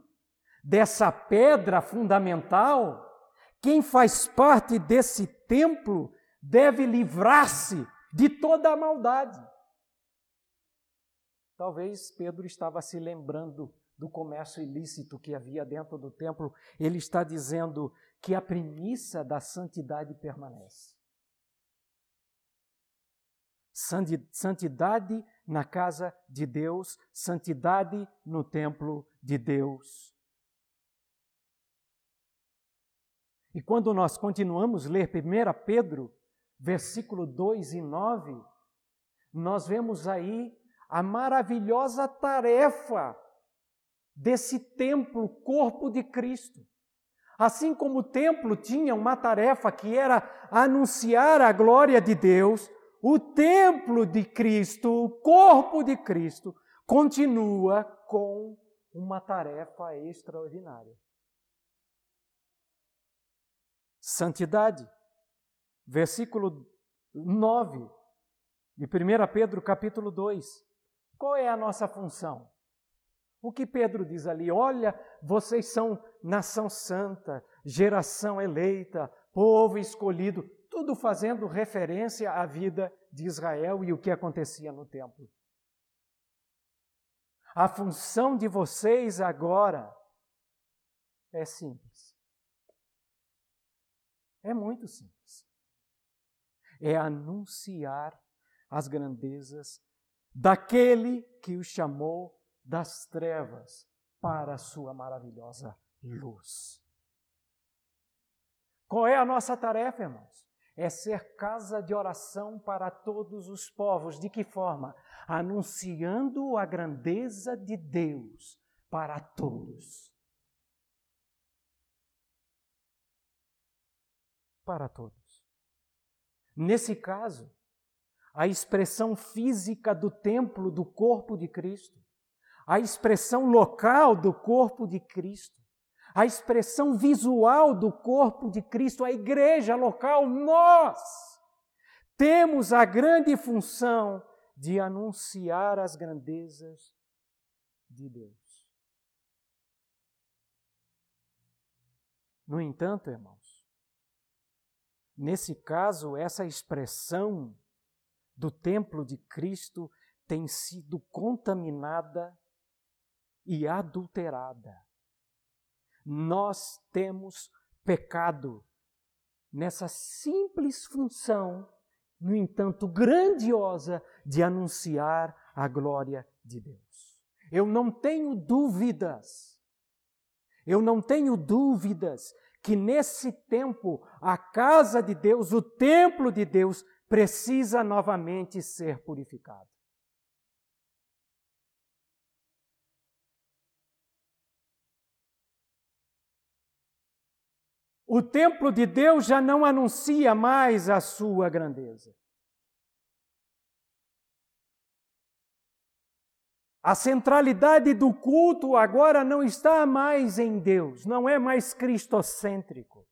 A: dessa pedra fundamental quem faz parte desse templo deve livrar-se de toda a maldade. Talvez Pedro estava se lembrando do comércio ilícito que havia dentro do templo. Ele está dizendo que a premissa da santidade permanece. Santidade na casa de Deus, santidade no templo de Deus. E quando nós continuamos a ler 1 Pedro, versículo 2 e 9, nós vemos aí a maravilhosa tarefa desse templo, corpo de Cristo. Assim como o templo tinha uma tarefa que era anunciar a glória de Deus, o templo de Cristo, o corpo de Cristo, continua com uma tarefa extraordinária. santidade. Versículo 9 de 1 Pedro, capítulo 2. Qual é a nossa função? O que Pedro diz ali? Olha, vocês são nação santa, geração eleita, povo escolhido, tudo fazendo referência à vida de Israel e o que acontecia no templo. A função de vocês agora é simples. É muito simples. É anunciar as grandezas daquele que o chamou das trevas para a sua maravilhosa luz. Qual é a nossa tarefa, irmãos? É ser casa de oração para todos os povos. De que forma? Anunciando a grandeza de Deus para todos. para todos. Nesse caso, a expressão física do templo do corpo de Cristo, a expressão local do corpo de Cristo, a expressão visual do corpo de Cristo, a igreja local, nós temos a grande função de anunciar as grandezas de Deus. No entanto, irmãos, Nesse caso, essa expressão do templo de Cristo tem sido contaminada e adulterada. Nós temos pecado nessa simples função, no entanto, grandiosa de anunciar a glória de Deus. Eu não tenho dúvidas, eu não tenho dúvidas que nesse tempo a casa de Deus, o templo de Deus, precisa novamente ser purificado. O templo de Deus já não anuncia mais a sua grandeza. A centralidade do culto agora não está mais em Deus, não é mais cristocêntrico.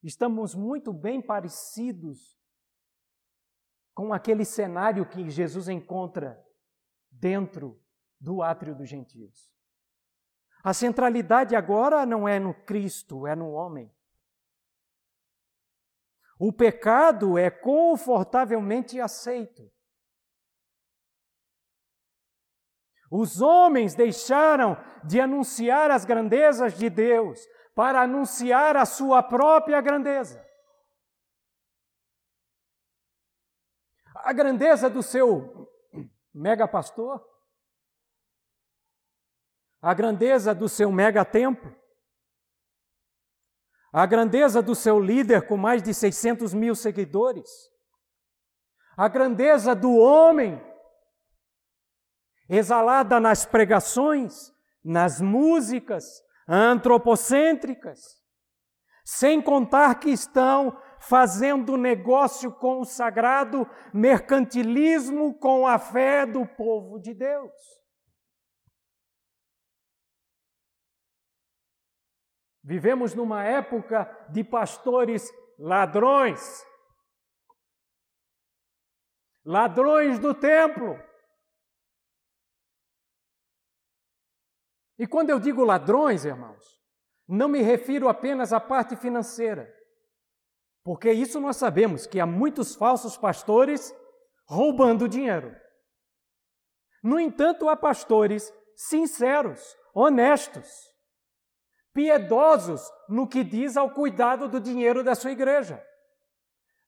A: Estamos muito bem parecidos com aquele cenário que Jesus encontra dentro do átrio dos gentios. A centralidade agora não é no Cristo, é no homem. O pecado é confortavelmente aceito. Os homens deixaram de anunciar as grandezas de Deus para anunciar a sua própria grandeza. A grandeza do seu mega pastor, a grandeza do seu mega templo, a grandeza do seu líder com mais de 600 mil seguidores, a grandeza do homem exalada nas pregações, nas músicas antropocêntricas, sem contar que estão fazendo negócio com o sagrado, mercantilismo com a fé do povo de Deus. Vivemos numa época de pastores ladrões, ladrões do templo. E quando eu digo ladrões, irmãos, não me refiro apenas à parte financeira, porque isso nós sabemos que há muitos falsos pastores roubando dinheiro. No entanto, há pastores sinceros, honestos, piedosos no que diz ao cuidado do dinheiro da sua igreja.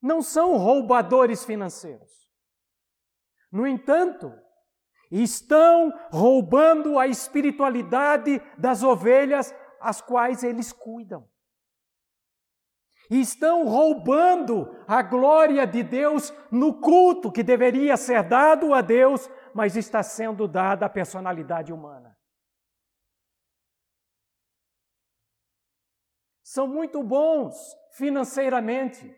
A: Não são roubadores financeiros. No entanto, estão roubando a espiritualidade das ovelhas as quais eles cuidam. Estão roubando a glória de Deus no culto que deveria ser dado a Deus, mas está sendo dada à personalidade humana. São muito bons financeiramente.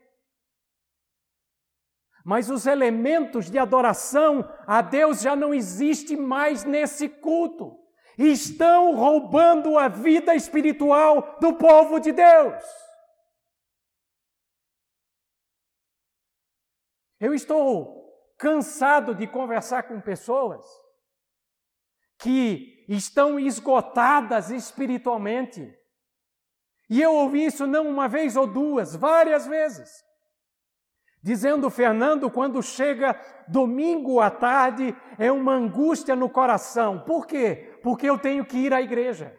A: Mas os elementos de adoração a Deus já não existem mais nesse culto. Estão roubando a vida espiritual do povo de Deus. Eu estou cansado de conversar com pessoas que estão esgotadas espiritualmente e eu ouvi isso não uma vez ou duas, várias vezes. Dizendo, Fernando, quando chega domingo à tarde, é uma angústia no coração. Por quê? Porque eu tenho que ir à igreja.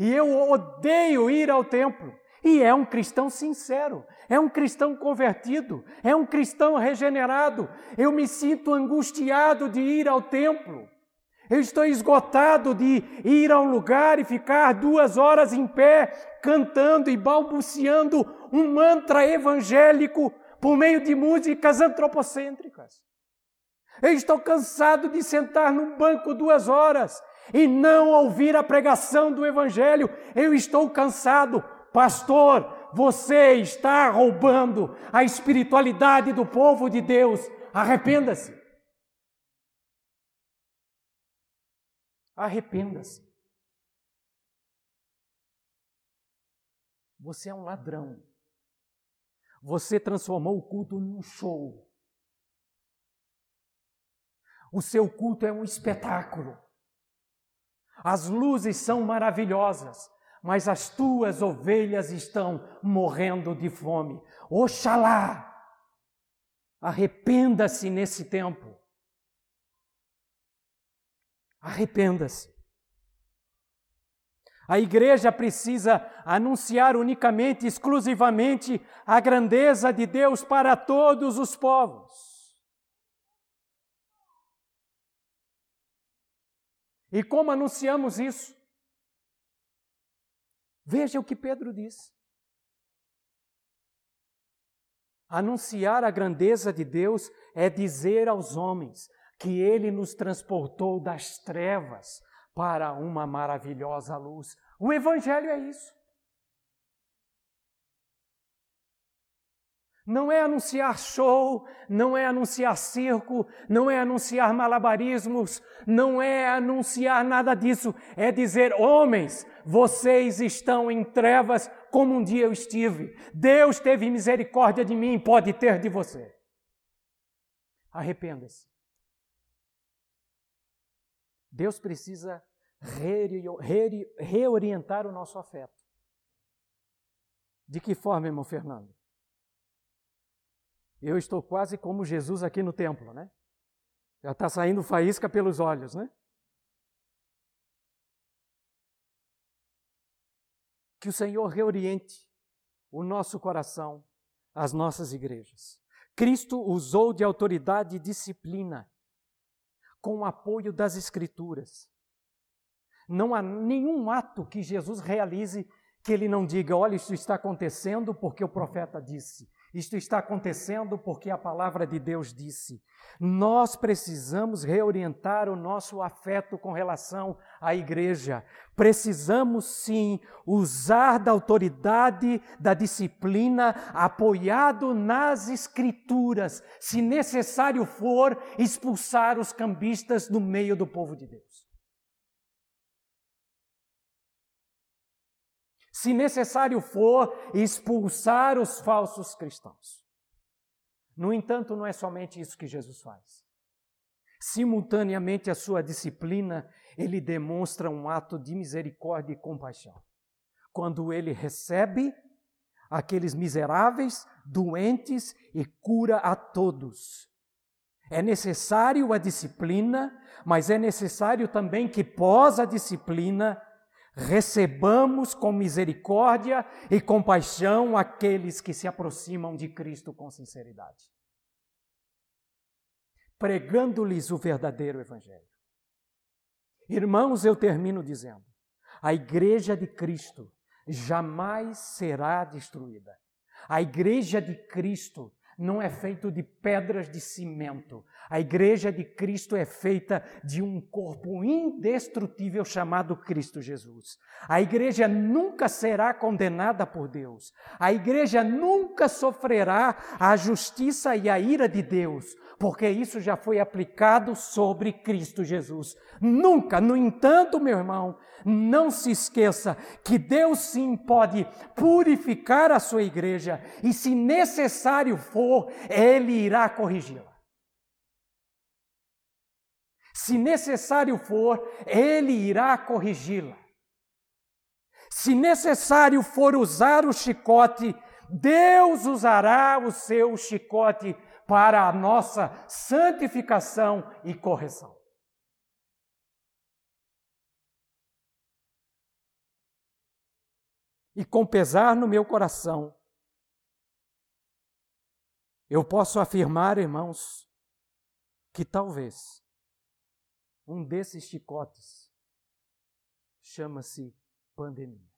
A: E eu odeio ir ao templo. E é um cristão sincero, é um cristão convertido, é um cristão regenerado. Eu me sinto angustiado de ir ao templo. Eu estou esgotado de ir a um lugar e ficar duas horas em pé, cantando e balbuciando um mantra evangélico por meio de músicas antropocêntricas. Eu estou cansado de sentar num banco duas horas e não ouvir a pregação do Evangelho. Eu estou cansado. Pastor, você está roubando a espiritualidade do povo de Deus. Arrependa-se. Arrependa-se. Você é um ladrão. Você transformou o culto num show. O seu culto é um espetáculo. As luzes são maravilhosas, mas as tuas ovelhas estão morrendo de fome. Oxalá! Arrependa-se nesse tempo. Arrependa-se. A igreja precisa anunciar unicamente, exclusivamente, a grandeza de Deus para todos os povos. E como anunciamos isso? Veja o que Pedro diz. Anunciar a grandeza de Deus é dizer aos homens: que Ele nos transportou das trevas para uma maravilhosa luz. O Evangelho é isso. Não é anunciar show, não é anunciar circo, não é anunciar malabarismos, não é anunciar nada disso. É dizer: homens, vocês estão em trevas como um dia eu estive. Deus teve misericórdia de mim, pode ter de você. Arrependa-se. Deus precisa reorientar o nosso afeto. De que forma, irmão Fernando? Eu estou quase como Jesus aqui no templo, né? Já está saindo faísca pelos olhos, né? Que o Senhor reoriente o nosso coração, as nossas igrejas. Cristo usou de autoridade e disciplina, com o apoio das Escrituras. Não há nenhum ato que Jesus realize que ele não diga: olha, isso está acontecendo porque o profeta disse. Isto está acontecendo porque a palavra de Deus disse. Nós precisamos reorientar o nosso afeto com relação à igreja. Precisamos sim usar da autoridade, da disciplina, apoiado nas Escrituras, se necessário for, expulsar os cambistas do meio do povo de Deus. Se necessário for, expulsar os falsos cristãos. No entanto, não é somente isso que Jesus faz. Simultaneamente à sua disciplina, ele demonstra um ato de misericórdia e compaixão. Quando ele recebe aqueles miseráveis, doentes e cura a todos. É necessário a disciplina, mas é necessário também que, pós a disciplina, recebamos com misericórdia e compaixão aqueles que se aproximam de Cristo com sinceridade, pregando-lhes o verdadeiro Evangelho. Irmãos, eu termino dizendo: a Igreja de Cristo jamais será destruída. A Igreja de Cristo não é feito de pedras de cimento. A igreja de Cristo é feita de um corpo indestrutível chamado Cristo Jesus. A igreja nunca será condenada por Deus. A igreja nunca sofrerá a justiça e a ira de Deus, porque isso já foi aplicado sobre Cristo Jesus. Nunca, no entanto, meu irmão, não se esqueça que Deus sim pode purificar a sua igreja e, se necessário for, Ele irá corrigi-la. Se necessário for, Ele irá corrigi-la. Se necessário for usar o chicote, Deus usará o seu chicote para a nossa santificação e correção. E com pesar no meu coração, eu posso afirmar, irmãos, que talvez um desses chicotes chama-se pandemia.